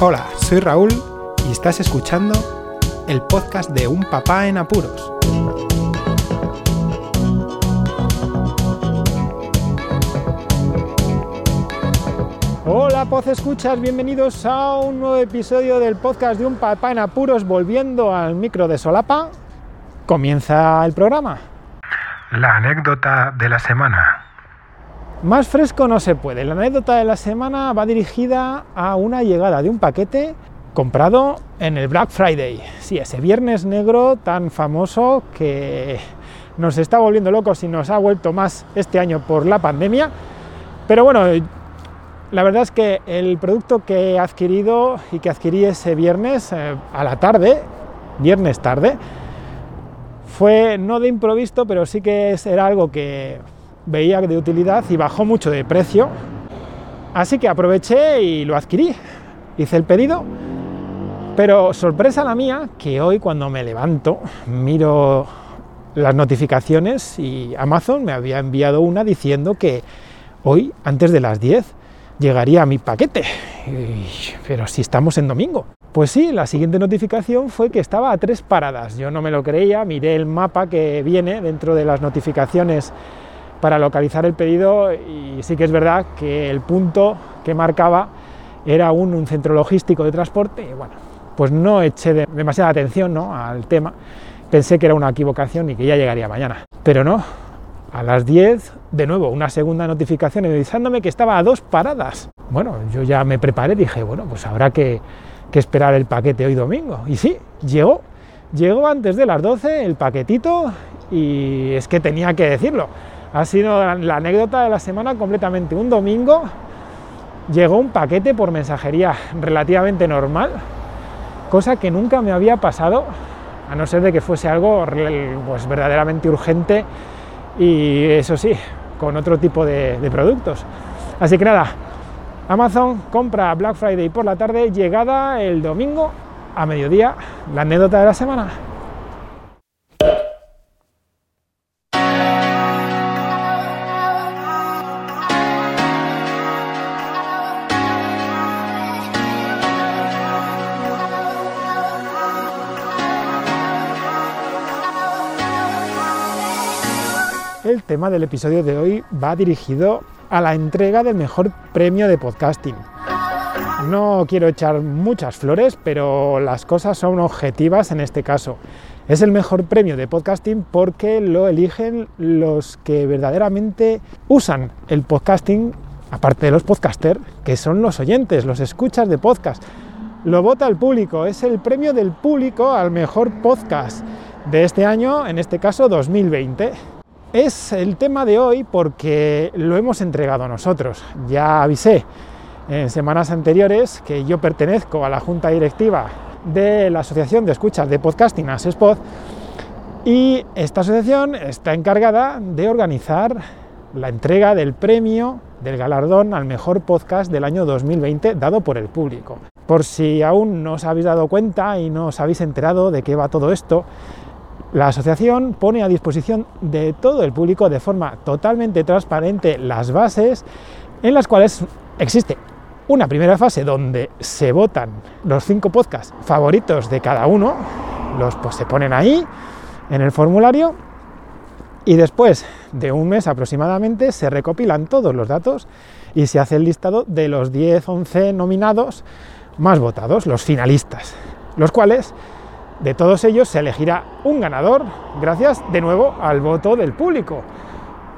Hola, soy Raúl y estás escuchando el podcast de Un Papá en Apuros. Hola, Poz Escuchas, bienvenidos a un nuevo episodio del podcast de Un Papá en Apuros, volviendo al micro de Solapa. Comienza el programa. La anécdota de la semana. Más fresco no se puede. La anécdota de la semana va dirigida a una llegada de un paquete comprado en el Black Friday. Sí, ese viernes negro tan famoso que nos está volviendo locos y nos ha vuelto más este año por la pandemia. Pero bueno, la verdad es que el producto que he adquirido y que adquirí ese viernes eh, a la tarde, viernes tarde, fue no de improviso, pero sí que era algo que veía de utilidad y bajó mucho de precio. Así que aproveché y lo adquirí. Hice el pedido, pero sorpresa la mía que hoy cuando me levanto miro las notificaciones y Amazon me había enviado una diciendo que hoy, antes de las 10, llegaría mi paquete. pero si estamos en domingo. Pues sí, la siguiente notificación fue que estaba a tres paradas. Yo no me lo creía, miré el mapa que viene dentro de las notificaciones para localizar el pedido y sí que es verdad que el punto que marcaba era un, centro logístico de transporte y bueno, pues no eché demasiada atención al tema, pensé que era una equivocación y que ya llegaría mañana, pero no, a las 10 de nuevo una segunda notificación avisándome que estaba a dos paradas. Bueno, yo ya me preparé, dije, bueno, pues habrá que, que esperar el paquete hoy domingo. Y sí, llegó, llegó antes de las 12 el paquetito y es que tenía que decirlo ha sido la anécdota de la semana completamente. Un domingo llegó un paquete por mensajería relativamente normal, cosa que nunca me había pasado, a no ser de que fuese algo pues, verdaderamente urgente y eso sí, con otro tipo de, de productos. Así que nada, Amazon compra Black Friday por la tarde, llegada el domingo a mediodía, la anécdota de la semana. El tema del episodio de hoy va dirigido a la entrega del mejor premio de podcasting. No quiero echar muchas flores, pero las cosas son objetivas en este caso. Es el mejor premio de podcasting porque lo eligen los que verdaderamente usan el podcasting, aparte de los podcasters, que son los oyentes, los escuchas de podcast. Lo vota el público, es el premio del público al mejor podcast de este año, en este caso 2020. Es el tema de hoy porque lo hemos entregado nosotros. Ya avisé en semanas anteriores que yo pertenezco a la junta directiva de la Asociación de Escuchas de Podcasting ASESPOD y esta asociación está encargada de organizar la entrega del premio del galardón al mejor podcast del año 2020 dado por el público. Por si aún no os habéis dado cuenta y no os habéis enterado de qué va todo esto, la asociación pone a disposición de todo el público de forma totalmente transparente las bases en las cuales existe una primera fase donde se votan los cinco podcasts favoritos de cada uno, los pues se ponen ahí en el formulario y después de un mes aproximadamente se recopilan todos los datos y se hace el listado de los 10, 11 nominados más votados, los finalistas, los cuales de todos ellos se elegirá un ganador gracias de nuevo al voto del público.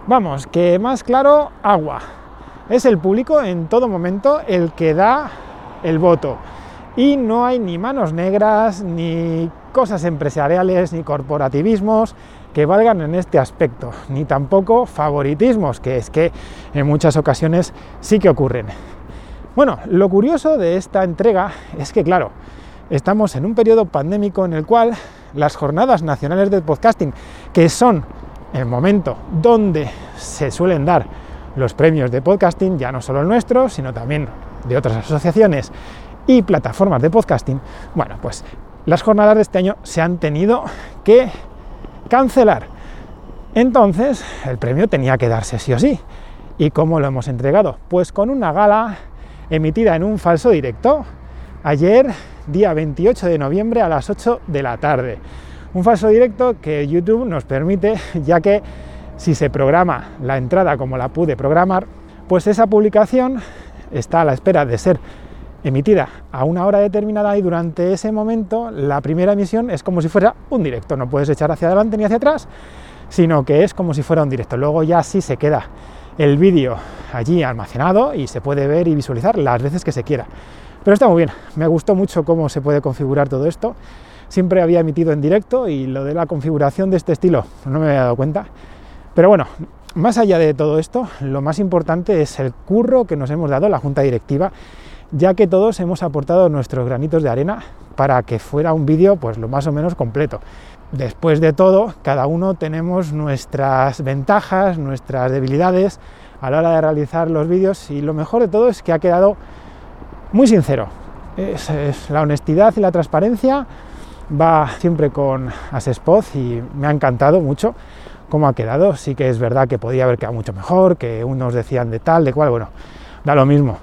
Vamos, que más claro, agua. Es el público en todo momento el que da el voto. Y no hay ni manos negras, ni cosas empresariales, ni corporativismos que valgan en este aspecto, ni tampoco favoritismos, que es que en muchas ocasiones sí que ocurren. Bueno, lo curioso de esta entrega es que, claro, estamos en un periodo pandémico en el cual las jornadas nacionales de podcasting, que son el momento donde se suelen dar los premios de podcasting, ya no solo el nuestro, sino también de otras asociaciones y plataformas de podcasting, bueno, pues las jornadas de este año se han tenido que cancelar. Entonces, el premio tenía que darse sí o sí. ¿Y cómo lo hemos entregado? Pues con una gala emitida en un falso directo, ayer, día 28 de noviembre a las 8 de la tarde. Un falso directo que YouTube nos permite, ya que si se programa la entrada como la pude programar, pues esa publicación está a la espera de ser emitida a una hora determinada y durante ese momento la primera emisión es como si fuera un directo, no puedes echar hacia adelante ni hacia atrás, sino que es como si fuera un directo. Luego ya sí se queda el vídeo allí almacenado y se puede ver y visualizar las veces que se quiera. Pero está muy bien, me gustó mucho cómo se puede configurar todo esto. Siempre había emitido en directo y lo de la configuración de este estilo no me había dado cuenta. Pero bueno, más allá de todo esto, lo más importante es el curro que nos hemos dado la junta directiva, ya que todos hemos aportado nuestros granitos de arena para que fuera un vídeo pues lo más o menos completo. Después de todo, cada uno tenemos nuestras ventajas, nuestras debilidades a la hora de realizar los vídeos y lo mejor de todo es que ha quedado muy sincero. Es, la honestidad y la transparencia va siempre con Asespod y me ha encantado mucho cómo ha quedado. Sí que es verdad que podía haber quedado mucho mejor, que unos decían de tal, de cual, bueno, da lo mismo.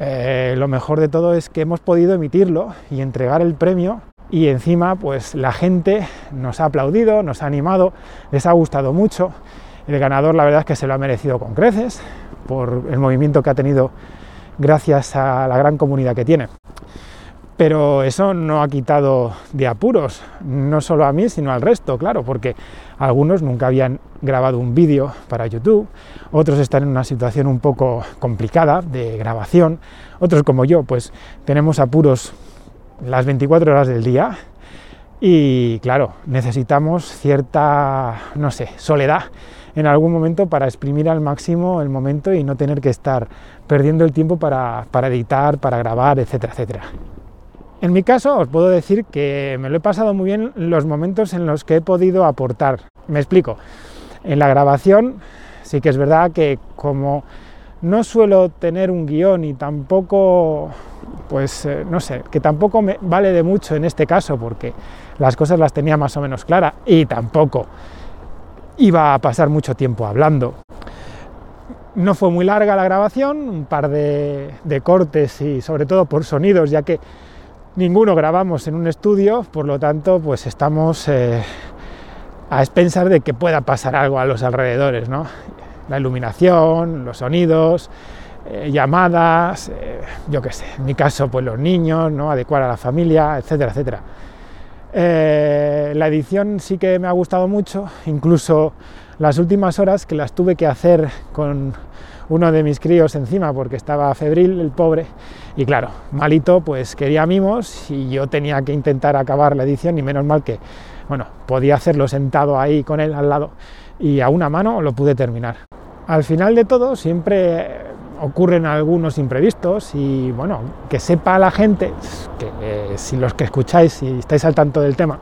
Eh, lo mejor de todo es que hemos podido emitirlo y entregar el premio y encima pues la gente nos ha aplaudido, nos ha animado, les ha gustado mucho. El ganador la verdad es que se lo ha merecido con creces por el movimiento que ha tenido gracias a la gran comunidad que tiene. Pero eso no ha quitado de apuros, no solo a mí, sino al resto, claro, porque algunos nunca habían grabado un vídeo para YouTube, otros están en una situación un poco complicada de grabación, otros como yo, pues tenemos apuros las 24 horas del día y claro, necesitamos cierta, no sé, soledad en algún momento para exprimir al máximo el momento y no tener que estar perdiendo el tiempo para, para editar, para grabar, etcétera, etcétera. En mi caso os puedo decir que me lo he pasado muy bien los momentos en los que he podido aportar. Me explico. En la grabación sí que es verdad que como no suelo tener un guion y tampoco, pues eh, no sé, que tampoco me vale de mucho en este caso porque las cosas las tenía más o menos claras y tampoco iba a pasar mucho tiempo hablando. No fue muy larga la grabación, un par de, cortes y sobre todo por sonidos, ya que ninguno grabamos en un estudio, por lo tanto, pues estamos eh, a expensas de que pueda pasar algo a los alrededores, ¿no? La iluminación, los sonidos, eh, llamadas, eh, yo qué sé, en mi caso, pues los niños, ¿no? Adecuar a la familia, etcétera, etcétera. La edición sí que me ha gustado mucho, incluso las últimas horas que las tuve que hacer con uno de mis críos encima porque estaba febril, el pobre, y claro, malito, pues quería mimos y yo tenía que intentar acabar la edición y menos mal que, bueno, podía hacerlo sentado ahí con él al lado y a una mano lo pude terminar. Al final de todo siempre ocurren algunos imprevistos y bueno, que sepa la gente, que eh, si los que escucháis, si estáis al tanto del tema,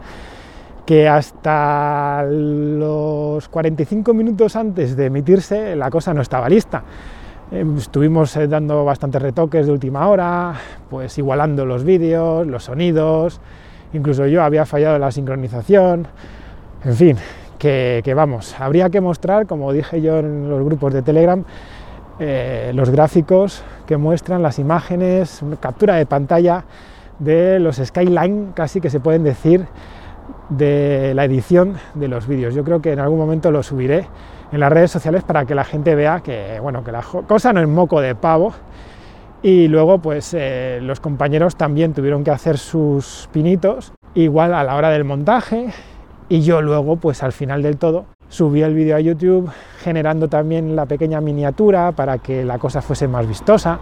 que hasta los 45 minutos antes de emitirse la cosa no estaba lista. Em, estuvimos eh, dando bastantes retoques de última hora, pues igualando los vídeos, los sonidos, incluso yo había fallado la sincronización, en fin, que, vamos, habría que mostrar, como dije yo en los grupos de Telegram, eh, los gráficos que muestran las imágenes, captura de pantalla de los skyline, casi que se pueden decir, de la edición de los vídeos. Yo creo que en algún momento lo subiré en las redes sociales para que la gente vea que, bueno, que la cosa no es moco de pavo. Y luego, pues eh, los compañeros también tuvieron que hacer sus pinitos, igual a la hora del montaje. Y yo luego, pues al final del todo, subí el vídeo a YouTube generando también la pequeña miniatura para que la cosa fuese más vistosa.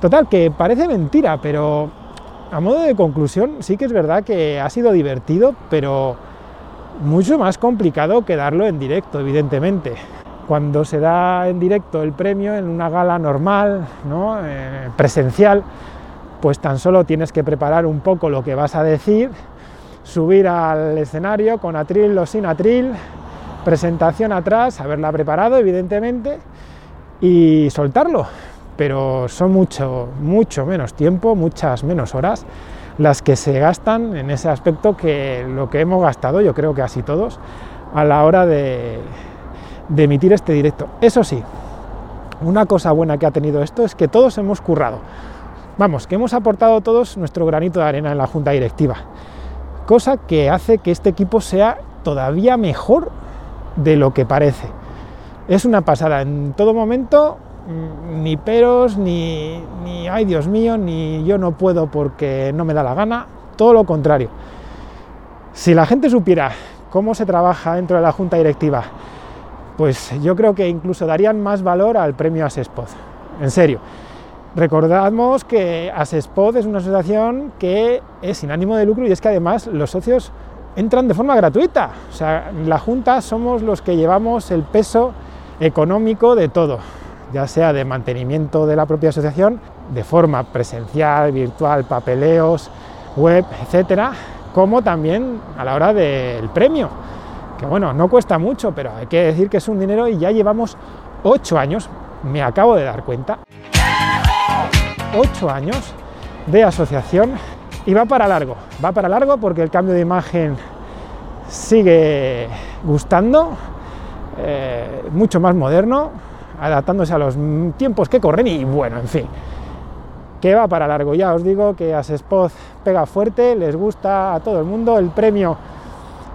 Total, que parece mentira, pero a modo de conclusión, sí que es verdad que ha sido divertido, pero mucho más complicado que darlo en directo, evidentemente. Cuando se da en directo el premio en una gala normal, ¿no? Eh, presencial, pues tan solo tienes que preparar un poco lo que vas a decir, subir al escenario con atril o sin atril, presentación atrás, haberla preparado, evidentemente, y soltarlo pero son mucho, mucho menos tiempo, muchas menos horas las que se gastan en ese aspecto que lo que hemos gastado, yo creo que así todos, a la hora de, de emitir este directo. Eso sí, una cosa buena que ha tenido esto es que todos hemos currado. Vamos, que hemos aportado todos nuestro granito de arena en la junta directiva, cosa que hace que este equipo sea todavía mejor de lo que parece. Es una pasada, en todo momento mm, ni peros, ni, ni ay Dios mío, ni yo no puedo porque no me da la gana, todo lo contrario. Si la gente supiera cómo se trabaja dentro de la junta directiva, pues yo creo que incluso darían más valor al premio Asespod. En serio. Recordamos que Asespod es una asociación que es sin ánimo de lucro y es que además los socios entran de forma gratuita. O sea, la Junta somos los que llevamos el peso económico de todo, ya sea de mantenimiento de la propia asociación, de forma presencial, virtual, papeleos, web, etcétera, como también a la hora del premio, que bueno, no cuesta mucho, pero hay que decir que es un dinero y ya llevamos ocho años, me acabo de dar cuenta, ocho años de asociación y va para largo, va para largo porque el cambio de imagen sigue gustando, eh, mucho más moderno, adaptándose a los tiempos que corren y bueno, en fin, que va para largo. Ya os digo que Asespod pega fuerte, les gusta a todo el mundo, el premio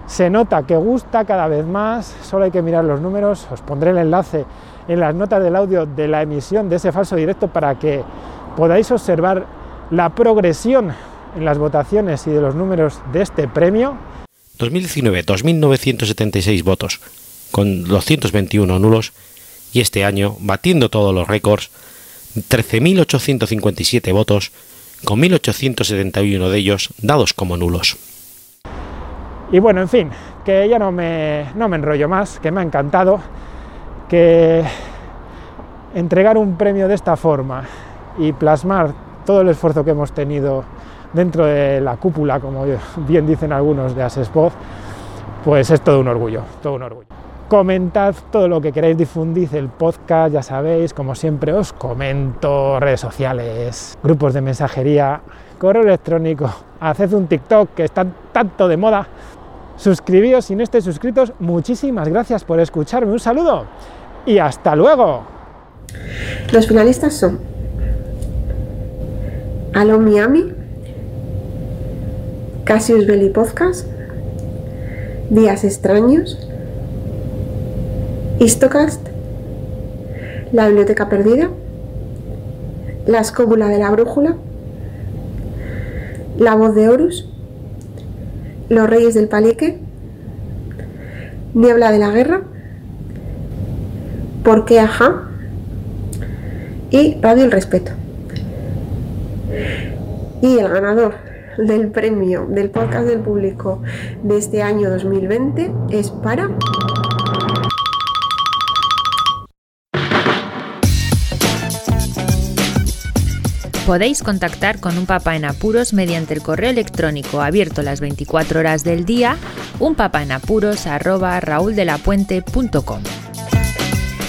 se nota que gusta cada vez más, solo hay que mirar los números, os pondré el enlace en las notas del audio de la emisión de ese falso directo para que podáis observar la progresión en las votaciones y de los números de este premio. 2019, 2.976 votos, con 221 nulos, y este año, batiendo todos los récords, 13.857 votos, con 1.871 de ellos dados como nulos. Y bueno, en fin, que ya no me, no me enrollo más, que me ha encantado, que entregar un premio de esta forma y plasmar todo el esfuerzo que hemos tenido dentro de la cúpula, como bien dicen algunos de Asespod, pues es todo un orgullo, todo un orgullo. Comentad todo lo que queráis, difundid el podcast, ya sabéis, como siempre os comento, redes sociales, grupos de mensajería, correo electrónico, haced un TikTok que está tanto de moda, suscribíos si no estáis suscritos, muchísimas gracias por escucharme, un saludo y hasta luego. Los finalistas son Alon Miami, Cassius Belli Podcast, Días Extraños, Histocast, La Biblioteca Perdida, La Escóbula de la Brújula, La Voz de Horus, Los Reyes del Palique, Niebla de la Guerra, ¿Por qué Ajá? y Radio El Respeto. Y el ganador del premio del podcast del público de este año 2020 es para... Podéis contactar con un papá en apuros mediante el correo electrónico abierto las 24 horas del día, unpapaenapuros@rauldelapuente.com.